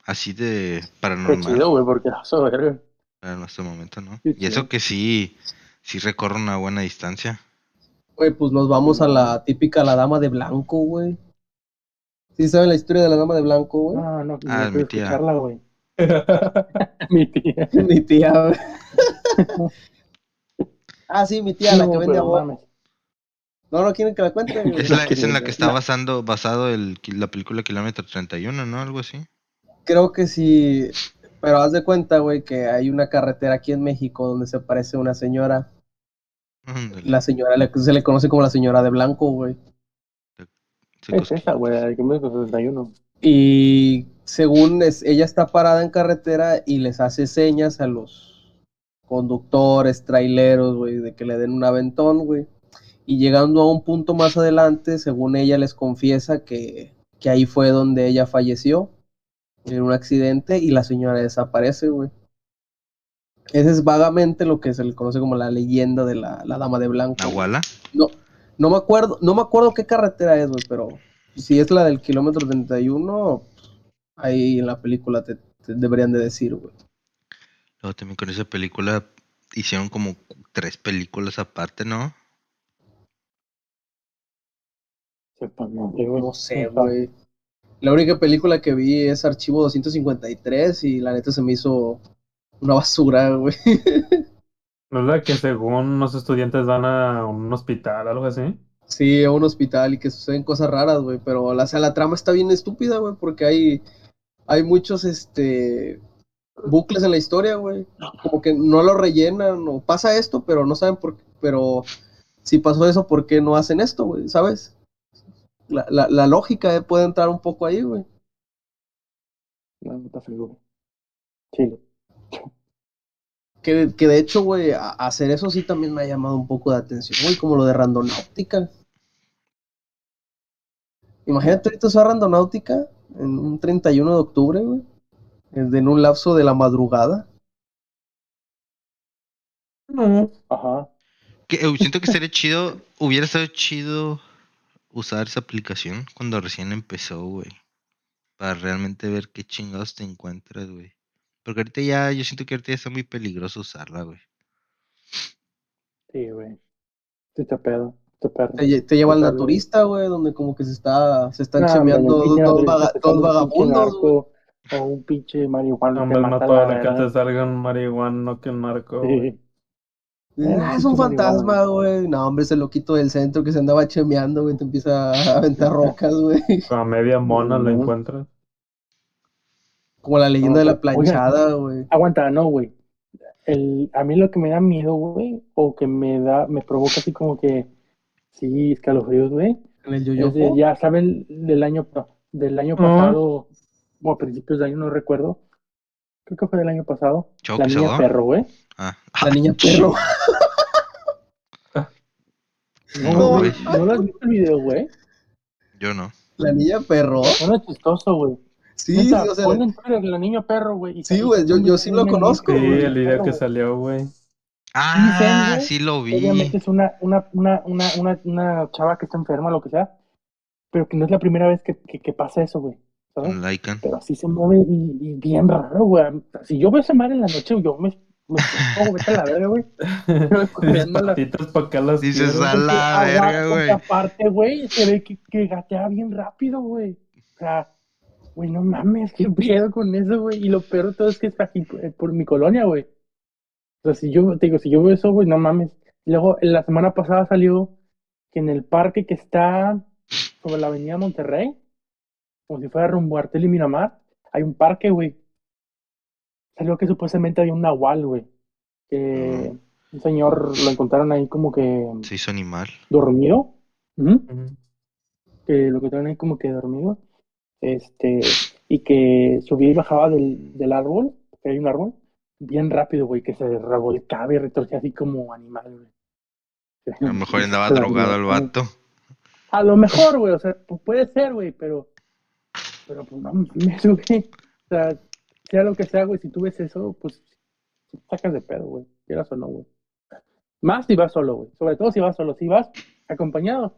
así de Qué paranormal. chido, güey, porque eso, verga. En este momento, ¿no? Qué Y eso que sí, sí recorre una buena distancia. Güey, pues nos vamos a la típica La Dama de Blanco, güey. ¿Sí saben la historia de la Dama de Blanco, güey? No, no, Ah, no mi tía. escucharla, güey. Mi tía. Mi tía, güey. ah, sí, mi tía, la que vende mames. No, no quieren que la cuente. Es, la, es en la que- está basando, basado el, la película Kilómetro 31, ¿no? Algo así. Creo que sí. Pero haz de cuenta, güey, que hay una carretera aquí en México donde se parece una señora. Ándale, La señora le- se le conoce como la señora de blanco, güey. Es esa, güey, me 61. Y según es, ella está parada en carretera y les hace señas a los conductores, traileros, güey, de que le den un aventón, güey. Y llegando a un punto más adelante, según ella les confiesa que, que ahí fue donde ella falleció en un accidente y la señora desaparece, güey. Ese es vagamente lo que se le conoce como la leyenda de la, la dama de blanco. Nahuala. No, no me acuerdo, no me acuerdo qué carretera es, güey, pero si es la del kilómetro 31, ahí en la película te, te deberían de decir, güey. Luego también con esa película hicieron como tres películas aparte, ¿no? No sé, güey. La única película que vi es Archivo 253 y la neta se me hizo una basura, güey. ¿No es la que según unos estudiantes van a un hospital o algo así? Sí, a un hospital y que suceden cosas raras, güey, pero la, o sea, la trama está bien estúpida, güey, porque hay, hay muchos, este, bucles en la historia, güey. Como que no lo rellenan o pasa esto, pero no saben por qué, pero si pasó eso, ¿por qué no hacen esto, güey? ¿Sabes? La, la, la lógica eh, puede entrar un poco ahí, güey. No, no está frío, güey. Chile. Que, que de hecho, güey, hacer eso sí también me ha llamado un poco de atención, güey, como lo de Randonáutica. Imagínate ahorita usar Randonáutica en un 31 de octubre, güey, en un lapso de la madrugada. Ajá. Que, eh, siento que sería chido, hubiera estado chido usar esa aplicación cuando recién empezó, güey. Para realmente ver qué chingados te encuentras, güey. Porque ahorita ya, yo siento que ahorita ya está muy peligroso usarla, güey. Sí, güey. Te pedo. Te. Te, te lleva al naturista, güey, donde como que se está, se están Nah, chameando dos, vaga- dos un vagabundos, narco O un pinche marihuana Hombre, mata probable la que te verga. salga un marihuano que un narco. Sí. Ah, es un fantasma, güey. No, hombre, ese loquito del centro que se andaba chemeando, güey, te empieza a aventar rocas, güey. A media mona lo encuentras. Como la leyenda de la planchada, güey. Aguanta, no, güey. El, a mí lo que me da miedo, güey, o que me da, me provoca así como que, sí, escalofríos, güey. En el yoyopo. ya saben, del año, del año pasado, o a principios de año, no recuerdo. Creo que fue del año pasado. La niña perro, güey. Ah, La niña perro. No, No, güey. ¿no lo has visto el video, güey? yo no. La niña perro. No es chistoso, güey. Sí, sí, o sea. ponle en Twitter la niña perro, güey. Sí, güey, yo- yo sí lo conozco, Sí, güey. el video que salió, güey. Ah, güey, sí lo vi. Obviamente es una, una, una, una, una, una chava que está enferma, lo que sea, pero que no es la primera vez que, que, que pasa eso, güey. Pero así se mueve y, y bien raro, güey. Si yo veo esa madre en la noche, yo me, me pongo, vete a la verga, güey. Mis patitas para acá las Dices, quiero. a la Porque verga, güey. aparte, güey, se ve que, que gatea bien rápido, güey. O sea, güey, no mames, qué pedo con eso, güey. Y lo peor de todo es que es aquí eh, por mi colonia, güey. O sea, si yo te digo, si yo veo eso, güey, no mames. Y luego, la semana pasada salió que en el parque que está sobre la avenida Monterrey, como si fuera rumbo a Artel y Miramar, hay un parque, güey. Salió que supuestamente había un nahual, güey. Que un señor lo encontraron ahí como que Se hizo animal. dormido. Que lo encontraron ahí como que dormido. Este, y que subía y bajaba del, del árbol, que hay un árbol, bien rápido, güey, que se revolcaba y retorcía así como animal, güey. A lo mejor andaba drogado el vato. A lo mejor, güey, o sea, pu- puede ser, güey, pero. Pero pues no mames, güey. O sea, sea lo que sea, güey, si tú ves eso, pues te sacas de pedo, güey. Quieras o no, güey. Más si vas solo, güey. Sobre todo si vas solo. Si vas acompañado,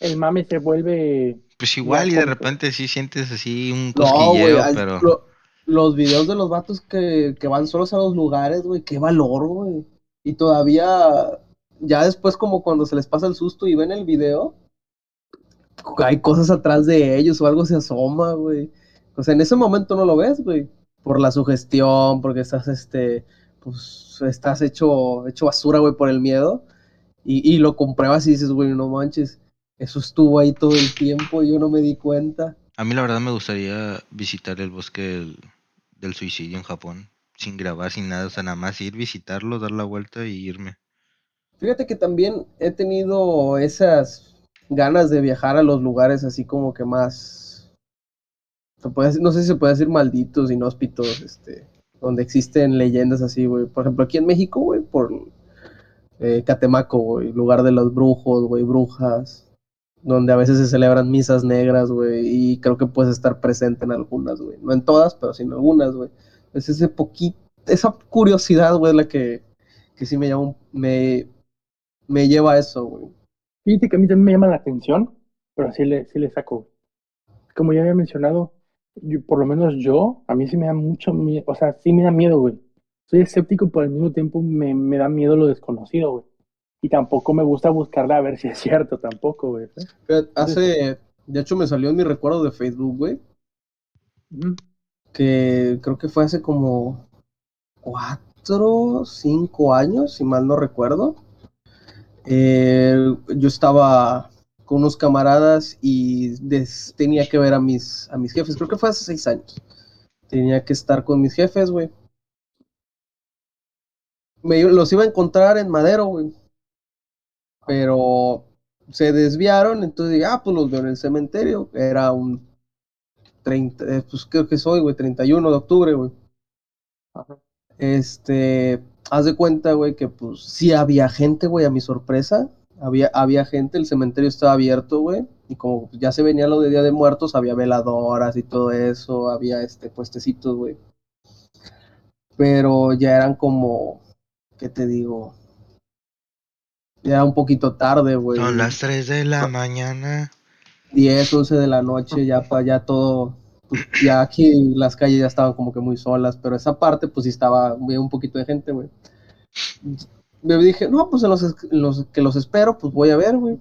el mame se vuelve. Pues igual y de repente sí sientes así un No, güey. cosquilleo, al- pero... lo- los videos de los vatos que, que van solos a los lugares, güey, qué valor, güey. Y todavía, ya después, como cuando se les pasa el susto y ven el video, hay cosas atrás de ellos o algo se asoma, güey. O sea, en ese momento no lo ves, güey. Por la sugestión, porque estás, este, pues, estás hecho, hecho basura, güey, por el miedo. Y, y lo compruebas y dices, güey, no manches, eso estuvo ahí todo el tiempo y yo no me di cuenta. A mí la verdad me gustaría visitar el bosque del, del suicidio en Japón. Sin grabar, sin nada. O sea, nada más ir, visitarlo, dar la vuelta y irme. Fíjate que también he tenido esas ganas de viajar a los lugares así como que más, puede no sé si se puede decir malditos, inhóspitos, este, donde existen leyendas así, güey. Por ejemplo, aquí en México, güey, por eh, Catemaco, güey, lugar de los brujos, güey, brujas, donde a veces se celebran misas negras, güey, y creo que puedes estar presente en algunas, güey. No en todas, pero sí en algunas, güey. Es ese poquito, esa curiosidad, güey, la que, que sí me llama, me, me lleva a eso, güey. Fíjate que a mí también me llama la atención, pero sí le, sí le saco. Como ya había mencionado, yo- por lo menos yo, a mí sí me da mucho miedo, o sea, sí me da miedo, güey. Soy escéptico, pero al mismo tiempo me, me da miedo lo desconocido, güey. Y tampoco me gusta buscarla a ver si es cierto, tampoco, güey. ¿eh? Hace, de hecho me salió en mi recuerdo de Facebook, güey, que creo que fue hace como cuatro, cinco años, si mal no recuerdo. Eh, yo estaba con unos camaradas y des- tenía que ver a mis, a mis jefes, creo que fue hace seis años. Tenía que estar con mis jefes, güey. Me, los iba a encontrar en Madero, güey. Pero se desviaron, entonces dije, ah, pues los veo en el cementerio. Era un 30, eh, pues creo que soy, güey, 31 de octubre, güey. Este, haz de cuenta, güey, que pues sí había gente, güey, a mi sorpresa. Había, había gente, el cementerio estaba abierto, güey. Y como ya se venía lo de Día de Muertos, había veladoras y todo eso, había este puestecitos, güey. Pero ya eran como, ¿qué te digo? Ya era un poquito tarde, güey. Son las 3 de la mañana. 10, 11 de la noche, ya para allá todo, ya aquí las calles ya estaban como que muy solas, pero esa parte pues sí estaba un poquito de gente, güey. Me dije, no, pues en los, es- en los que los espero, pues voy a ver, güey.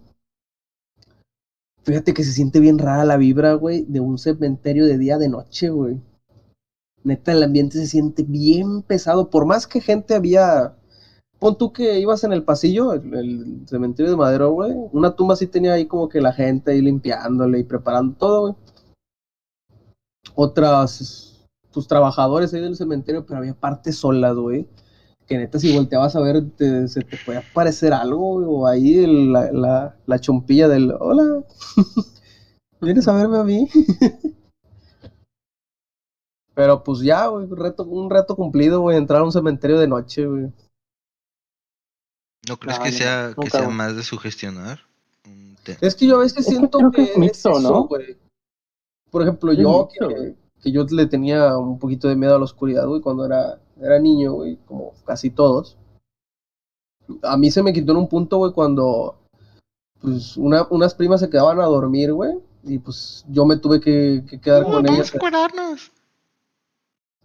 Fíjate que se siente bien rara la vibra, güey, de un cementerio de día de noche, güey. Neta, el ambiente se siente bien pesado, por más que gente había... Pon tú que ibas en el pasillo, el, el cementerio de Madero, güey. Una tumba sí tenía ahí como que la gente ahí limpiándole y preparando todo, güey. Otras, tus trabajadores ahí del cementerio, pero había partes solas, güey. Que neta, si volteabas a ver, te- se te puede aparecer algo, güey, o ahí el- la, la, la chompilla del hola. ¿Vienes a verme a mí? Pero pues ya, güey, un reto, un reto cumplido, güey, entrar a un cementerio de noche, güey. ¿No crees No, que no, sea, que sea más de sugestionar? Es que yo a veces Es que siento que, que es un mixto, eso, ¿no? Por ejemplo, yo que, yo le tenía un poquito de miedo a la oscuridad, güey, cuando era, era niño, güey, como casi todos. A mí se me quitó en un punto, güey, cuando pues una, unas primas se quedaban a dormir, güey, y pues yo me tuve que, que quedar con ellas. curarnos.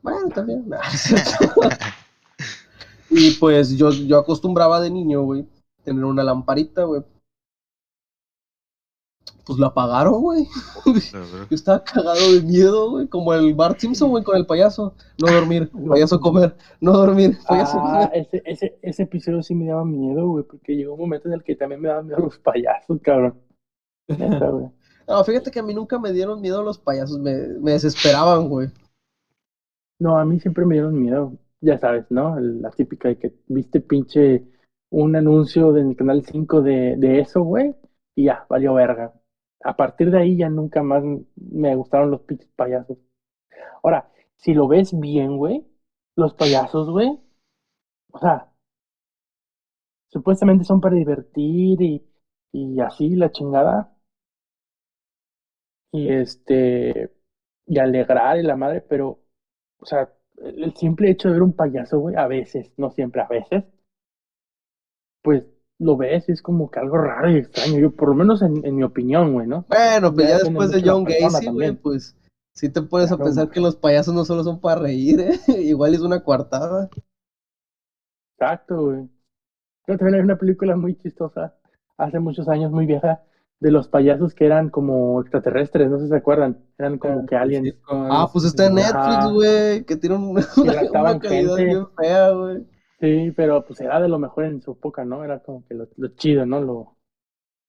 Bueno, también. nah, y pues yo, yo acostumbraba de niño, güey, tener una lamparita, güey. Pues la apagaron, güey. Yo estaba cagado de miedo, güey, como el Bart Simpson, güey, con el payaso. No dormir, payaso comer, no dormir, payaso Ah, comer. ese, ese, ese episodio sí me daba miedo, güey, porque llegó un momento en el que también me daban miedo los payasos, cabrón. Neta, güey. No, fíjate que a mí nunca me dieron miedo los payasos, me, me desesperaban, güey. No, a mí siempre me dieron miedo. Ya sabes, ¿no? La típica de que viste pinche un anuncio del canal 5 de, de eso, güey, y ya, valió verga. A partir de ahí ya nunca más me gustaron los pinches payasos. Ahora, si lo ves bien, güey, los payasos, güey, o sea, supuestamente son para divertir y, y así la chingada. Y este, y alegrar y la madre, pero, o sea, el simple hecho de ver un payaso, güey, a veces, no siempre, a veces, pues lo ves y es como que algo raro y extraño. Yo, por lo menos en, en mi opinión, güey, ¿no? Bueno, pues Ya después de John Gacy, güey, pues sí te puedes a pensar güey. que los payasos no solo son para reír, ¿eh? Igual es una coartada. Exacto, güey. Pero también hay una película muy chistosa, hace muchos años, muy vieja, de los payasos que eran como extraterrestres, no sé si se acuerdan, eran como que aliens. Ah, pues está en. Netflix, güey, que tiene una, una calidad gente. bien fea, güey. Sí, pero pues era de lo mejor en su época, ¿no? Era como que lo, lo chido, ¿no? Lo,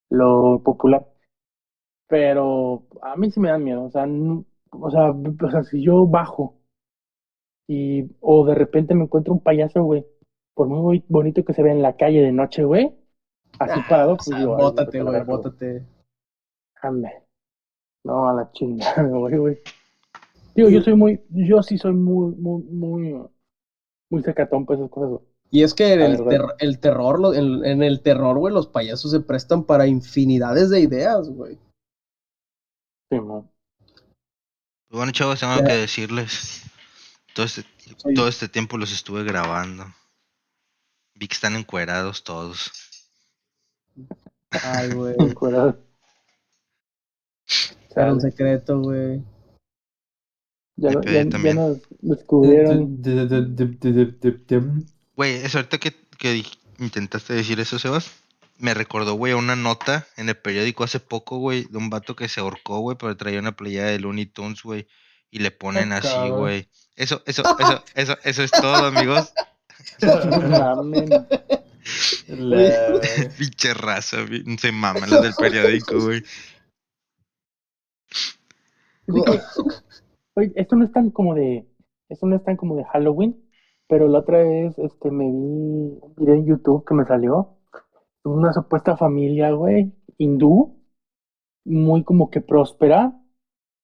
lo popular. Pero a mí sí me dan miedo, o sea, no- o sea, o sea, si yo bajo y o de repente me encuentro un payaso, güey, por muy bonito que se vea en la calle de noche, güey, así parado, O pues sea, digo, ay, bótate, güey, güey. bótate. Ande. No, a la chingada, voy, güey. Digo, yo soy muy, yo sí soy muy, muy, muy, muy sacatón por esas cosas, güey. Y es que en el, ter- el terror, lo- en, en el terror, güey, los payasos se prestan para infinidades de ideas, güey. Sí, man. Bueno, chavos, tengo que decirles. Todo este, todo este tiempo los estuve grabando. Vi que están encuerados todos. Ay, güey. Encuerado. Era un secreto, güey. Ya, pedí ya, ya también. nos descubrieron. Güey, eso ahorita que, que intentaste decir eso, Sebas, me recordó, güey, a una nota en el periódico hace poco, güey, de un vato que se ahorcó, güey, pero traía una playera de Looney Tunes, güey, y le ponen así, cabrón. güey. Eso, eso, eso, eso, eso es todo, amigos. La- Pinche raza, güey, se maman las del periódico, güey. Oye, esto no es tan como de, esto no es tan como de Halloween, pero la otra vez, este, me vi un video en YouTube que me salió, una supuesta familia, güey, hindú, muy como que próspera,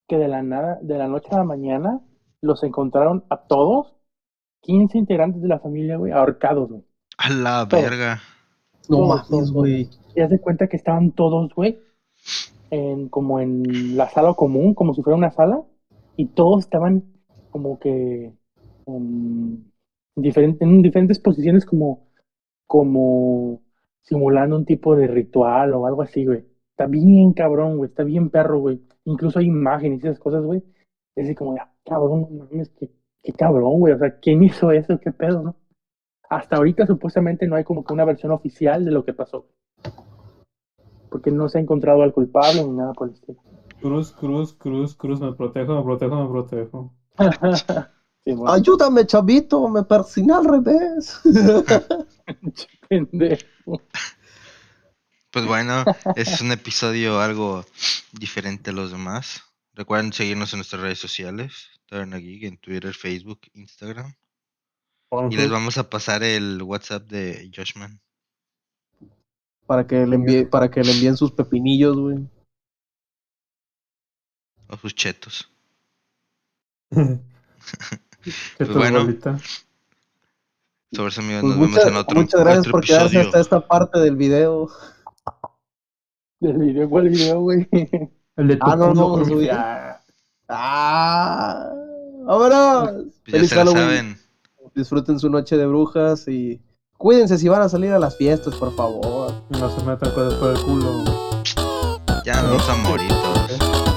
que de la nada, de la noche a la mañana, los encontraron a todos, 15 integrantes de la familia, güey, ahorcados, güey. A la verga. No Todos, mames, güey. Y haz de cuenta que estaban todos, güey, en, como en la sala común, como si fuera una sala, y todos estaban como que en, diferen- en diferentes posiciones, como, como simulando un tipo de ritual o algo así, güey. Está bien cabrón, güey, está bien perro, güey. Incluso hay imágenes y esas cosas, güey. Es así como, ah, cabrón, qué, qué cabrón, güey. O sea, ¿quién hizo eso? ¿Qué pedo, no? Hasta ahorita supuestamente no hay como que una versión oficial de lo que pasó. Porque no se ha encontrado al culpable ni nada por el estilo. Cruz, cruz, cruz, cruz, me protejo, me protejo, me protejo. Sí, bueno, Ayúdame, chavito, me persiné al revés. pendejo. Pues bueno, este es un episodio algo diferente a los demás. Recuerden seguirnos en nuestras redes sociales, Taberna Geek, en Twitter, Facebook, Instagram. Y les vamos a pasar el WhatsApp de Joshman. para que le envíe, para que le envíen sus pepinillos, güey. O sus chetos. Tu bueno. bolita. Sobre eso, amigos, Pues nos vemos en otro, muchas gracias otro por quedarse hasta esta parte del video. Del video, ¿cuál video, güey? El de Ah, no, no, cruz. subí. Ah. ¡Vámonos! Pues ya Feliz se la Halloween. saben. Disfruten su noche de brujas y cuídense si van a salir a las fiestas, por favor. No se metan cosas por el culo. Ya nos vamos a morir todos.